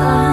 far.